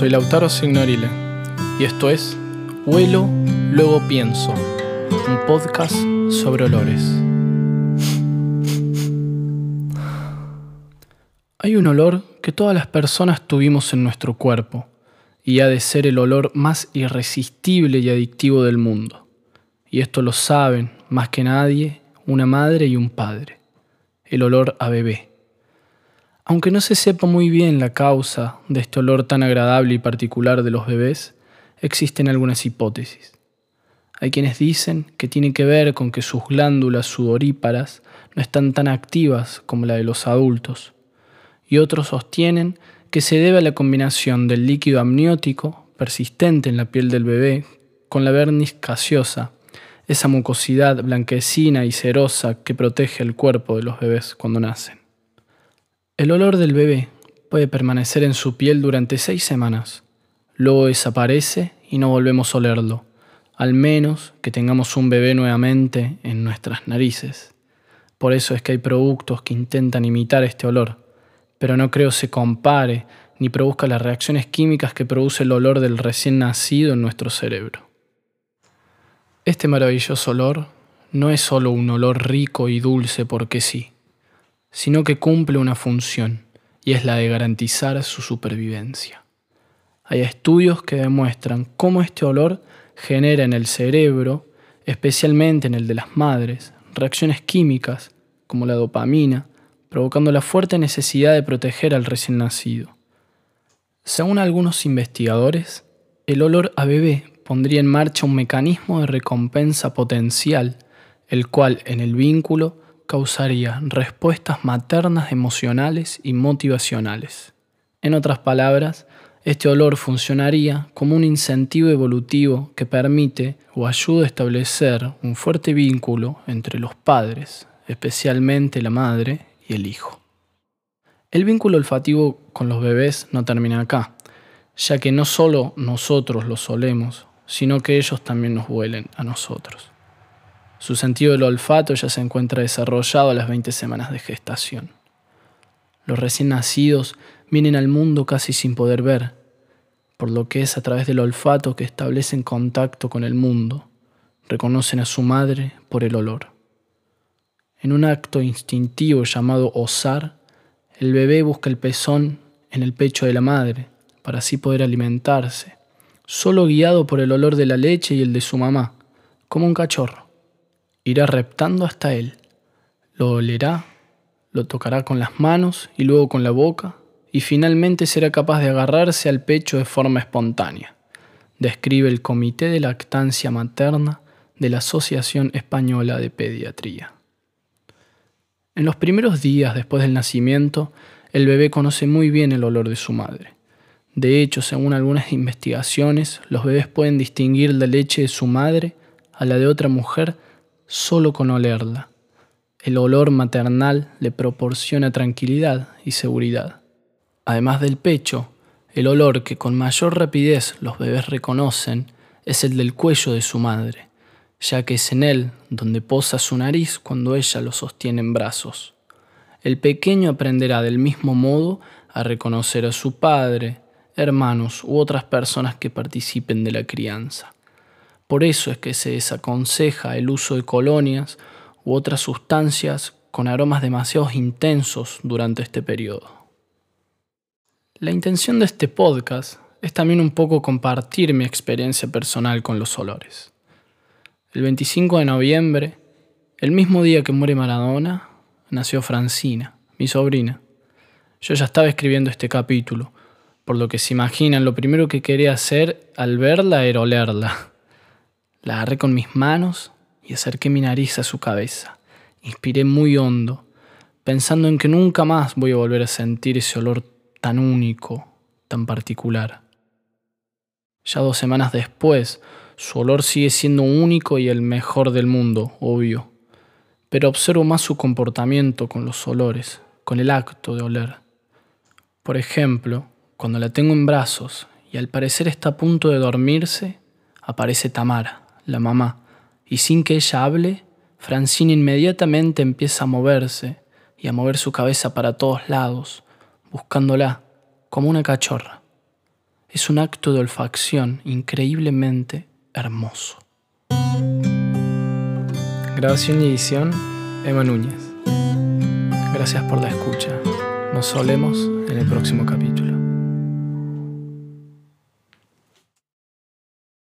soy Lautaro Signorile y esto es Huelo, luego pienso, un podcast sobre olores. Hay un olor que todas las personas tuvimos en nuestro cuerpo y ha de ser el olor más irresistible y adictivo del mundo. Y esto lo saben, más que nadie, una madre y un padre. El olor a bebé. Aunque no se sepa muy bien la causa de este olor tan agradable y particular de los bebés, existen algunas hipótesis. Hay quienes dicen que tiene que ver con que sus glándulas sudoríparas no están tan activas como la de los adultos, y otros sostienen que se debe a la combinación del líquido amniótico persistente en la piel del bebé con la vernis gaseosa, esa mucosidad blanquecina y cerosa que protege el cuerpo de los bebés cuando nacen. El olor del bebé puede permanecer en su piel durante seis semanas. Luego desaparece y no volvemos a olerlo, al menos que tengamos un bebé nuevamente en nuestras narices. Por eso es que hay productos que intentan imitar este olor, pero no creo se compare ni produzca las reacciones químicas que produce el olor del recién nacido en nuestro cerebro. Este maravilloso olor no es solo un olor rico y dulce porque sí sino que cumple una función, y es la de garantizar su supervivencia. Hay estudios que demuestran cómo este olor genera en el cerebro, especialmente en el de las madres, reacciones químicas como la dopamina, provocando la fuerte necesidad de proteger al recién nacido. Según algunos investigadores, el olor a bebé pondría en marcha un mecanismo de recompensa potencial, el cual en el vínculo causaría respuestas maternas emocionales y motivacionales. En otras palabras, este olor funcionaría como un incentivo evolutivo que permite o ayuda a establecer un fuerte vínculo entre los padres, especialmente la madre y el hijo. El vínculo olfativo con los bebés no termina acá, ya que no solo nosotros los olemos, sino que ellos también nos huelen a nosotros. Su sentido del olfato ya se encuentra desarrollado a las 20 semanas de gestación. Los recién nacidos vienen al mundo casi sin poder ver, por lo que es a través del olfato que establecen contacto con el mundo, reconocen a su madre por el olor. En un acto instintivo llamado osar, el bebé busca el pezón en el pecho de la madre para así poder alimentarse, solo guiado por el olor de la leche y el de su mamá, como un cachorro irá reptando hasta él. Lo olerá, lo tocará con las manos y luego con la boca, y finalmente será capaz de agarrarse al pecho de forma espontánea, describe el Comité de Lactancia Materna de la Asociación Española de Pediatría. En los primeros días después del nacimiento, el bebé conoce muy bien el olor de su madre. De hecho, según algunas investigaciones, los bebés pueden distinguir la leche de su madre a la de otra mujer solo con olerla. El olor maternal le proporciona tranquilidad y seguridad. Además del pecho, el olor que con mayor rapidez los bebés reconocen es el del cuello de su madre, ya que es en él donde posa su nariz cuando ella lo sostiene en brazos. El pequeño aprenderá del mismo modo a reconocer a su padre, hermanos u otras personas que participen de la crianza. Por eso es que se desaconseja el uso de colonias u otras sustancias con aromas demasiado intensos durante este periodo. La intención de este podcast es también un poco compartir mi experiencia personal con los olores. El 25 de noviembre, el mismo día que muere Maradona, nació Francina, mi sobrina. Yo ya estaba escribiendo este capítulo, por lo que se imaginan, lo primero que quería hacer al verla era olerla. La agarré con mis manos y acerqué mi nariz a su cabeza. Inspiré muy hondo, pensando en que nunca más voy a volver a sentir ese olor tan único, tan particular. Ya dos semanas después, su olor sigue siendo único y el mejor del mundo, obvio. Pero observo más su comportamiento con los olores, con el acto de oler. Por ejemplo, cuando la tengo en brazos y al parecer está a punto de dormirse, aparece Tamara la mamá, y sin que ella hable, Francine inmediatamente empieza a moverse y a mover su cabeza para todos lados, buscándola, como una cachorra. Es un acto de olfacción increíblemente hermoso. Grabación y edición, Emma Núñez. Gracias por la escucha. Nos solemos en el próximo capítulo.